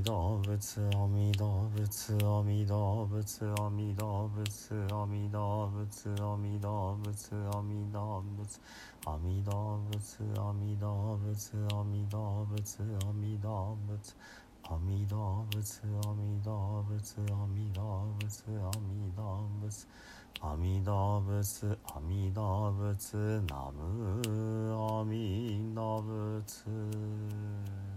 阿弥陀仏阿弥陀仏阿弥陀仏阿弥陀仏阿弥陀仏阿弥陀仏阿弥陀仏阿弥陀仏阿弥陀仏阿弥陀仏阿弥陀仏阿弥陀仏阿弥陀仏阿弥陀仏阿弥陀仏阿弥陀仏阿弥陀仏ナム阿弥陀仏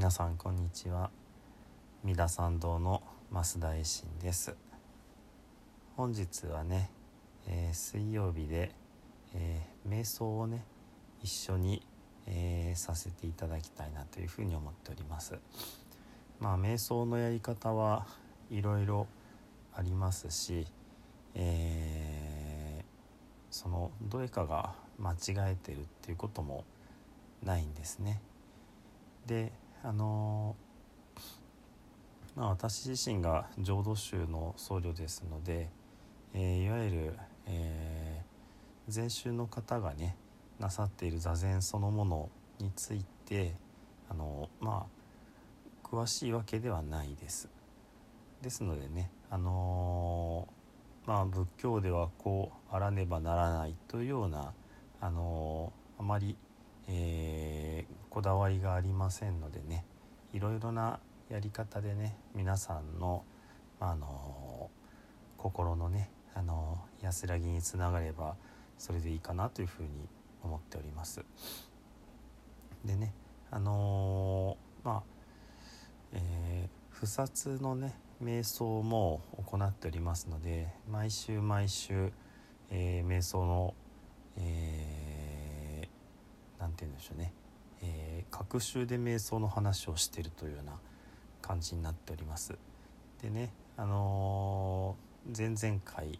皆さんこんにちは。三田参道の増田衛進です。本日はね、えー水曜日で、えー瞑想をね一緒に、えーさせていただきたいなというふうに思っております。まあ瞑想のやり方はいろいろありますし、えーそのどれかが間違えてるっていうこともないんですね。であのまあ、私自身が浄土宗の僧侶ですので、えーいわゆる、えー禅宗の方がねなさっている座禅そのものについてあのまあ詳しいわけではないです。ですのでねあのまあ仏教ではこうあらねばならないというようなあのあまり、えーこだわりがありませんのでねいろいろなやり方でね皆さんの、まあの心のね、あの安らぎにつながればそれでいいかなというふうに思っております。でねあのまあえー不殺のね瞑想も行っておりますので毎週毎週、えー瞑想の、えーて言うんでしょうね、えー、週で瞑想の話をしているというような感じになっております。でねあのー前々回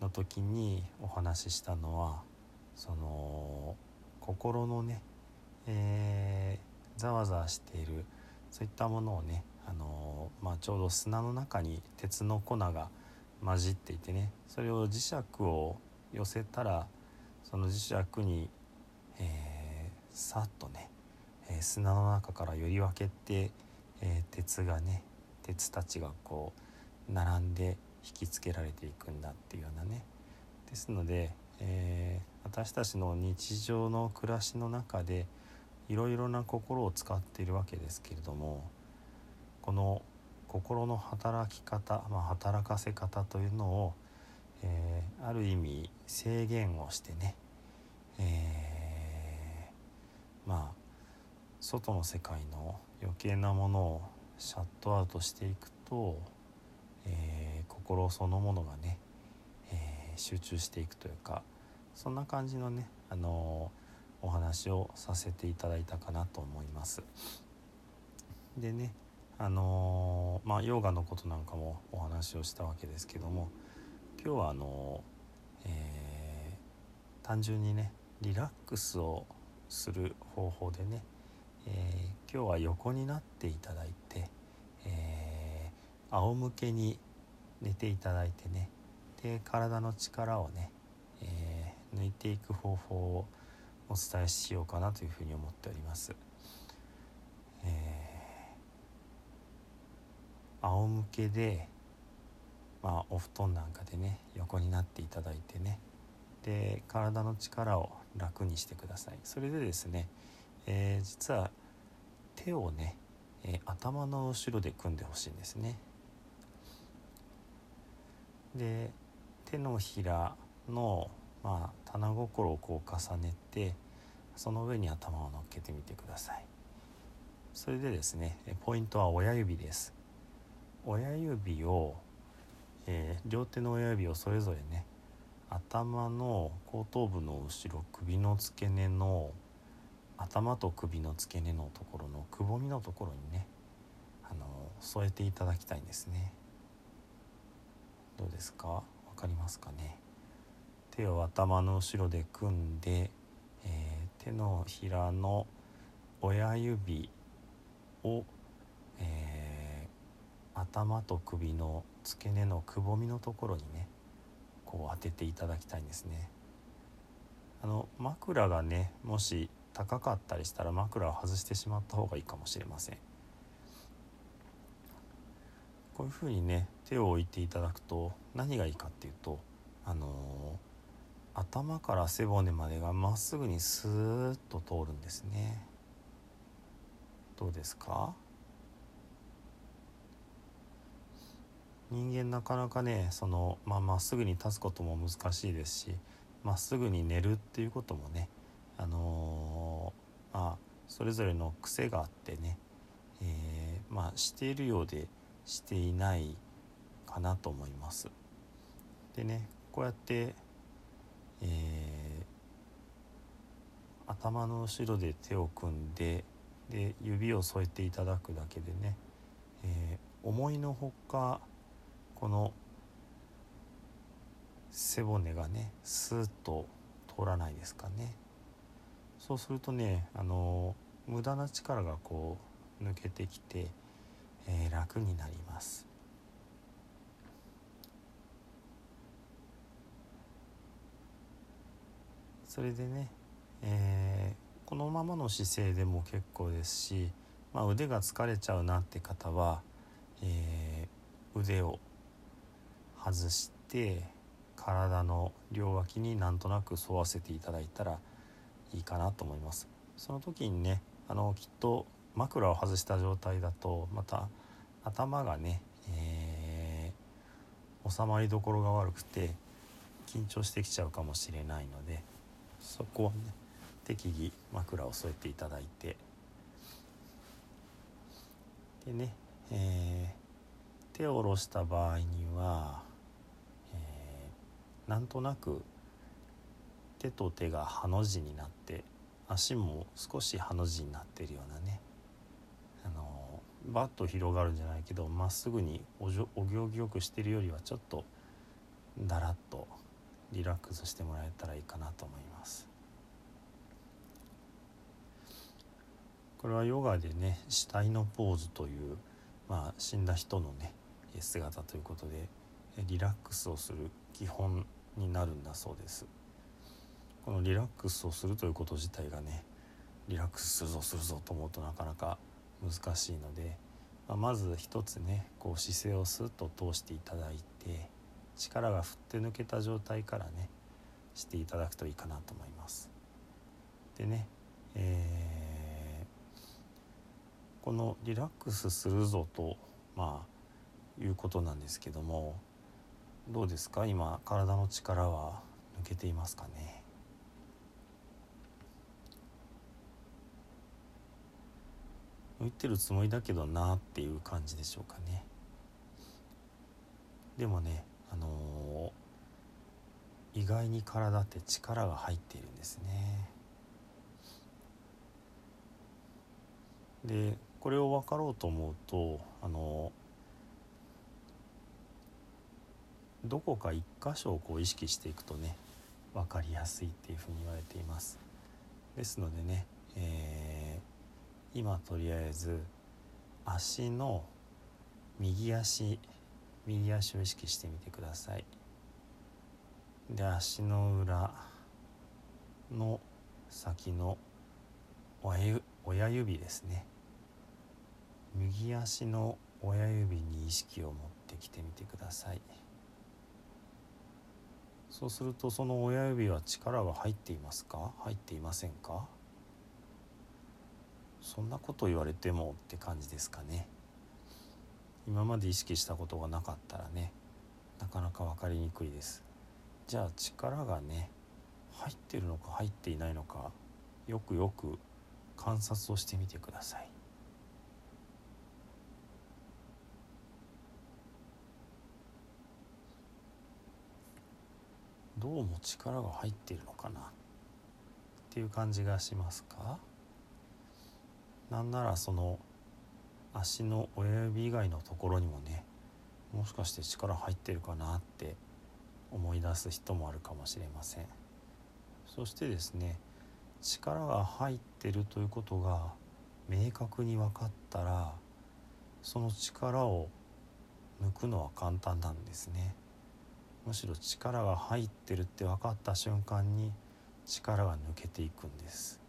の時にお話ししたのはその心のね、えーざわざわしているそういったものをね、あのーまあ、ちょうど砂の中に鉄の粉が混じっていてねそれを磁石を寄せたらその磁石に、えーさっとね、えー砂の中からより分けて、えー鉄がね鉄たちがこう並んで引きつけられていくんだっていうようなね。ですので、えー私たちの日常の暮らしの中でいろいろな心を使っているわけですけれどもこの心の働き方、まあ、働かせ方というのを、えーある意味制限をしてね、えーまあ外の世界の余計なものをシャットアウトしていくと、えー心そのものがね、えー集中していくというかそんな感じのね、あのーお話をさせていただいたかなと思います。でねあのーまあヨガのことなんかもお話をしたわけですけども今日はあのーえー単純にねリラックスをする方法でね、えー今日は横になっていただいて、えー仰向けに寝ていただいてねで体の力をね、えー抜いていく方法をお伝えしようかなというふうに思っております。えー仰向けで、まあ、お布団なんかでね横になっていただいてねで体の力を楽にしてくださいそれでですね、えー実は手をね、えー、頭の後ろで組んでほしいんですね。で手のひらの、まあ、棚心をこう重ねてその上に頭を乗っけてみてください。それでですねポイントは親指です。親指を、えー、両手の親指をそれぞれね頭の後頭部の後ろ首の付け根の頭と首の付け根のところのくぼみのところにねあの添えていただきたいんですね。どうですか？わかりますかね？手を頭の後ろで組んで、えー、手のひらの親指を、えー、頭と首の付け根のくぼみのところにねこう当てていただきたいんですね。あの枕がねもし高かったりしたら枕を外してしまった方がいいかもしれません。こういうふうにね手を置いていただくと何がいいかっていうとあのー、頭から背骨までがまっすぐにスーッと通るんですね。どうですか？人間なかなかねそのまあ、まっすぐに立つことも難しいですしまっすぐに寝るっていうこともねあのー、まあそれぞれの癖があってね、えー、まあしているようでしていないかなと思います。でねこうやって、えー、頭の後ろで手を組んでで指を添えていただくだけでね、えー、思いのほかこの背骨がねスーッと通らないですかねそうするとねあの無駄な力がこう抜けてきて、えー、楽になります。それでね、えー、このままの姿勢でも結構ですし、まあ、腕が疲れちゃうなって方は、えー、腕を外して体の両脇になんとなく沿わせていただいたらいいかなと思います。その時にねあのきっと枕を外した状態だとまた頭がね、えー、収まりどころが悪くて緊張してきちゃうかもしれないのでそこはね適宜枕を添えていただいて。でね、えー、手を下ろした場合にはなんとなく手と手がハの字になって足も少しハの字になってるようなね。あのバッと広がるんじゃないけどまっすぐにおじょお行儀よくしてるよりはちょっとだらっとリラックスしてもらえたらいいかなと思います。これはヨガでね死体のポーズというまあ死んだ人のね姿ということでリラックスをする基本になるんだそうです。このリラックスをするということ自体がねリラックスするぞするぞと思うとなかなか難しいので、まあ、まず一つねこう姿勢をスッと通していただいて力が振って抜けた状態からねしていただくといいかなと思います。でね、えー、このリラックスするぞとまあいうことなんですけどもどうですか？今体の力は抜けていますかね？抜いてるつもりだけどなっていう感じでしょうかね。でもねあのー、意外に体って力が入っているんですね。でこれを分かろうと思うとあのーどこか一箇所をこう意識していくとね分かりやすいっていうふうに言われています。ですのでね、えー、今とりあえず足の右足右足を意識してみてください。で足の裏の先の親指ですね。右足の親指に意識を持ってきてみてください。そうするとその親指は力は入っていますか？入っていませんか？そんなこと言われてもって感じですかね。今まで意識したことがなかったらねなかなか分かりにくいです。じゃあ力がね入ってるのか入っていないのかよくよく観察をしてみてください。どうも力が入っているのかなっていう感じがしますか？なんならその足の親指以外のところにもねもしかして力入ってるかなって思い出す人もあるかもしれません。そしてですね力が入ってるということが明確に分かったらその力を抜くのは簡単なんですね。むしろ力が入ってるって分かった瞬間に力が抜けていくんです。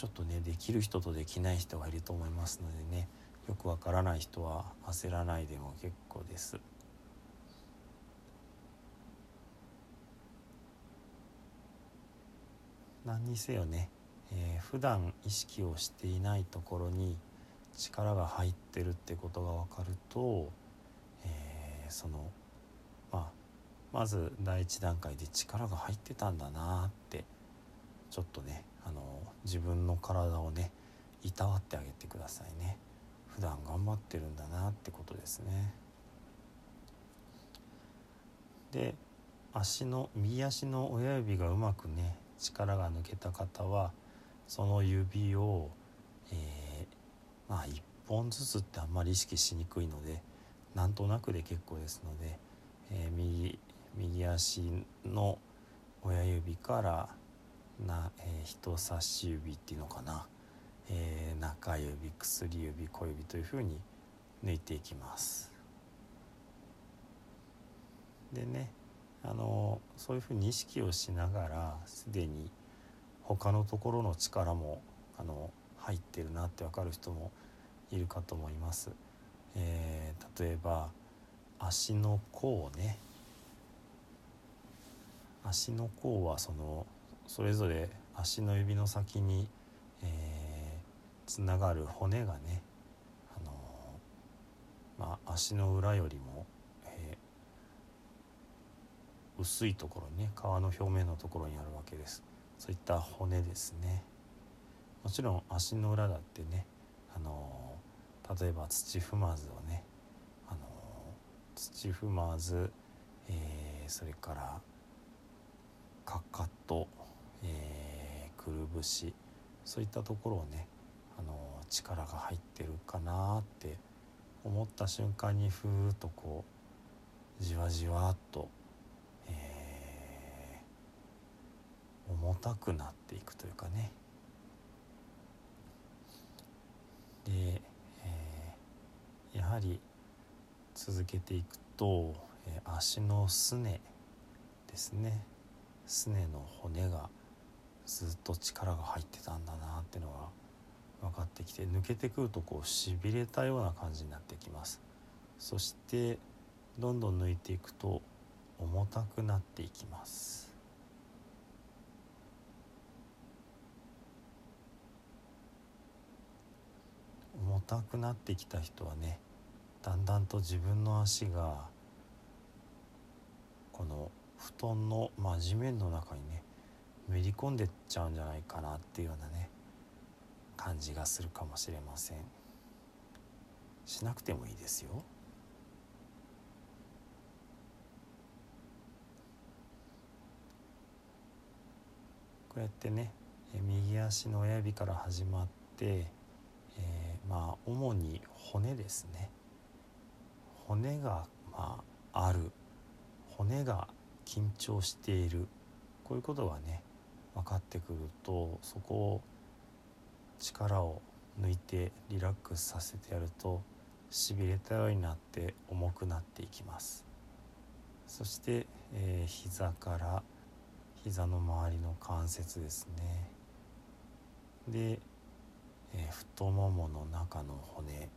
ちょっとねできる人とできない人がいると思いますのでねよくわからない人は焦らないでも結構です。何にせよね、えー、普段意識をしていないところに力が入ってるってことが分かると、えー、そのまあまず第一段階で力が入ってたんだなってちょっとねあの自分の体をねいたわってあげてくださいね。普段頑張ってるんだなってことですね。で足の右足の親指がうまくね力が抜けた方はその指を、えー、まあ1本ずつってあんまり意識しにくいのでなんとなくで結構ですので、えー、右右足の親指からな、えー、人差し指っていうのかな、えー、中指薬指小指というふうに抜いていきます。でねあのそういうふうに意識をしながらすでに他のところの力もあの入ってるなって分かる人もいるかと思います、えー、例えば足の甲をね。足の甲はそのそれぞれ足の指の先に、えー、つながる骨がね、あのー、まあ、足の裏よりも、えー、薄いところにね皮の表面のところにあるわけです。そういった骨ですね。もちろん足の裏だってね、あのー、例えば土踏まずをね、あの土踏まず、えそれからかかと、くるぶしそういったところをねあの力が入ってるかなって思った瞬間にふーっとこうじわじわっと、えー、重たくなっていくというかね。で、えー、やはり続けていくと、えー、足のすねですね。すねの骨がずっと力が入ってたんだなっていうのが分かってきて抜けてくるとこうしびれたような感じになってきます。そしてどんどん抜いていくと重たくなっていきます。重たくなってきた人はねだんだんと自分の足がこの布団の、まあ、地面の中にねめり込んでっちゃうんじゃないかなっていうようなね感じがするかもしれません。しなくてもいいですよ。こうやってね右足の親指から始まって、えー、まあ主に骨ですね。骨がまあある。骨が緊張している。こういうことがね分かってくるとそこを力を抜いてリラックスさせてやるとしびれたようになって重くなっていきます。そして、えー、膝から膝の周りの関節ですね。で、えー、太ももの中の骨。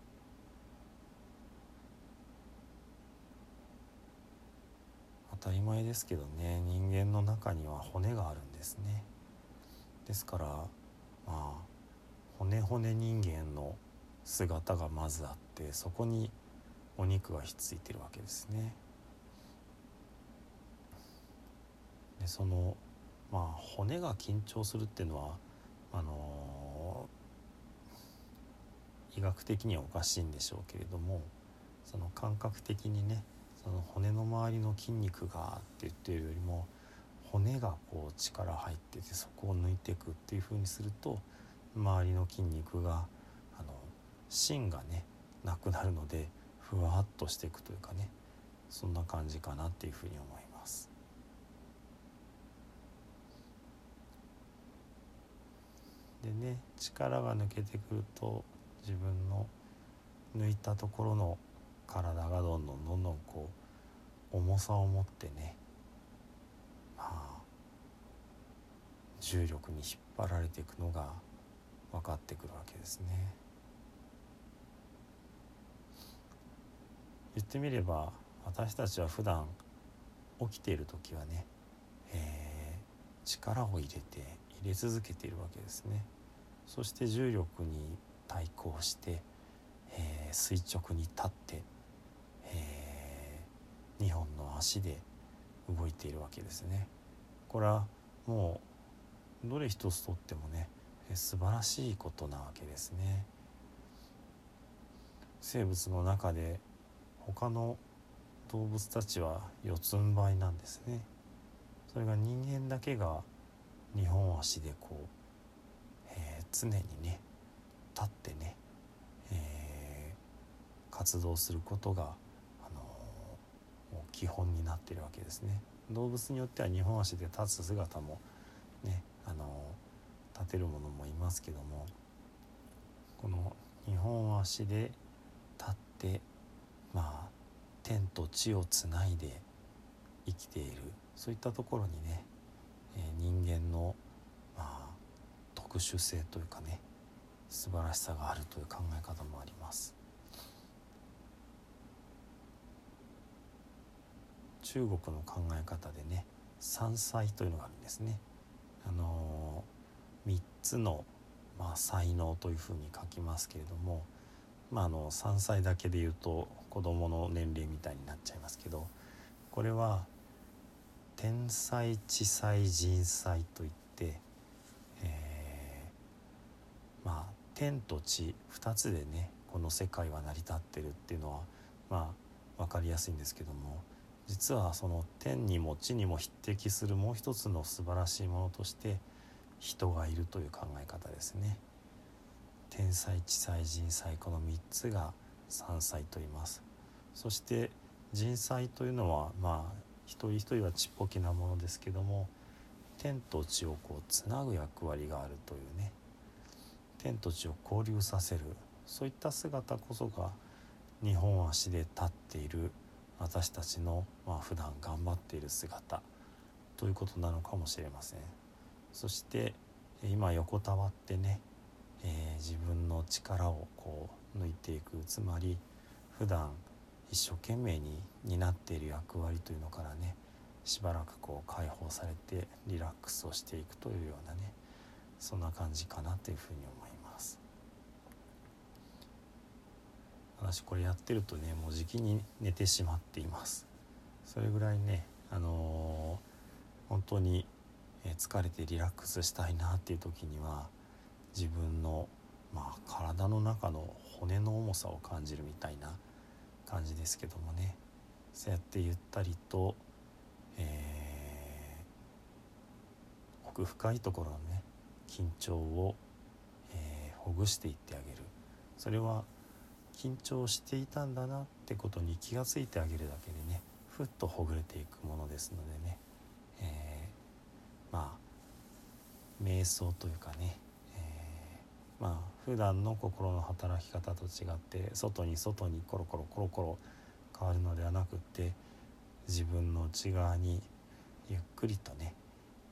当たり前ですけどね。人間の中には骨があるんですね。ですからまあ骨骨人間の姿がまずあってそこにお肉がひっついてるわけですね。でそのまあ骨が緊張するっていうのはあのー、医学的にはおかしいんでしょうけれどもその感覚的にねその骨の周りの筋肉がって言ってるよりも骨がこう力入っててそこを抜いていくっていう風にすると周りの筋肉があの芯がねなくなるのでふわっとしていくというかねそんな感じかなっていうふうに思います。でね力が抜けてくると自分の抜いたところの体がどんどんどんどんこう重さを持ってねまあ重力に引っ張られていくのが分かってくるわけですね。言ってみれば私たちは普段起きている時はね、えー、力を入れて入れ続けているわけですね。そして重力に対抗して、えー、垂直に立って、2本の足で動いているわけですね。これはもうどれ一つとってもね素晴らしいことなわけですね。生物の中で他の動物たちは四つん這いなんですね。それが人間だけが2本足でこうえ常にね立ってね、えー、活動することが、基本になってるわけですね。動物によっては2本足で立つ姿もね、あの、立てるものもいますけどもこの2本足で立ってまあ天と地をつないで生きているそういったところにね、えー、人間のま特殊性というかね素晴らしさがあるという考え方もあります中国の考え方でね山才というのがあるんですね。あの3つの、まあ、才能というふうに書きますけれどもまああの3歳だけで言うと子どもの年齢みたいになっちゃいますけどこれは天才地才人才といってえー、まあ天と地2つでねこの世界は成り立ってるっていうのはまあ分かりやすいんですけども実はその天にも地にも匹敵するもう一つの素晴らしいものとして人がいるという考え方ですね。天才地才人才この3つが山才と言います。そして人才というのはまあ一人一人はちっぽけなものですけども天と地をこうつなぐ役割があるというね天と地を交流させるそういった姿こそが2本足で立っている私たちの、まあ普段頑張っている姿ということなのかもしれませんそして今横たわってね、えー、自分の力をこう抜いていくつまり普段一生懸命に担っている役割というのからねしばらくこう解放されてリラックスをしていくというようなねそんな感じかなというふうに思います。私これやってるとねもうじきに寝てしまっています。それぐらいねあのー、本当に疲れてリラックスしたいなっていう時には自分の、まあ、体の中の骨の重さを感じるみたいな感じですけどもね。そうやってゆったりと、えー、奥深いところのね緊張を、えー、ほぐしていってあげる。それは緊張していたんだなってことに気が付いてあげるだけでねふっとほぐれていくものですのでね、えー、まあ瞑想というかね、えー、まあ普段の心の働き方と違って外に外にコロコロコロコロ変わるのではなくって自分の内側にゆっくりとね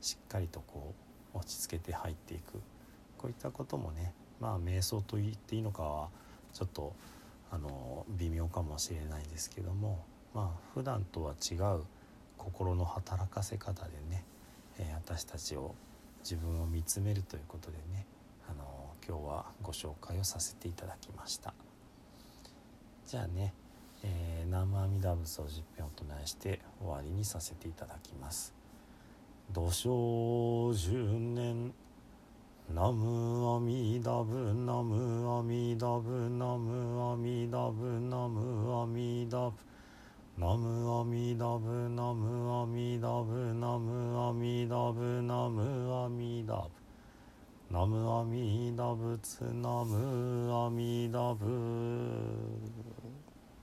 しっかりとこう落ち着けて入っていく。こういったこともねまあ瞑想と言っていいのかはちょっとあの微妙かもしれないですけどもまあ普段とは違う心の働かせ方でね、えー、私たちを自分を見つめるということでね、あの今日はご紹介をさせていただきました。じゃあね、えー、南無阿弥陀仏を十遍お唱えして終わりにさせていただきます。土生十年ナムアミダブナムアミダブナムアミダブナムアミダブナムアミダブナムアミダブナムアミダブナムアミダブ。ナムアミダブツナムアミダブ。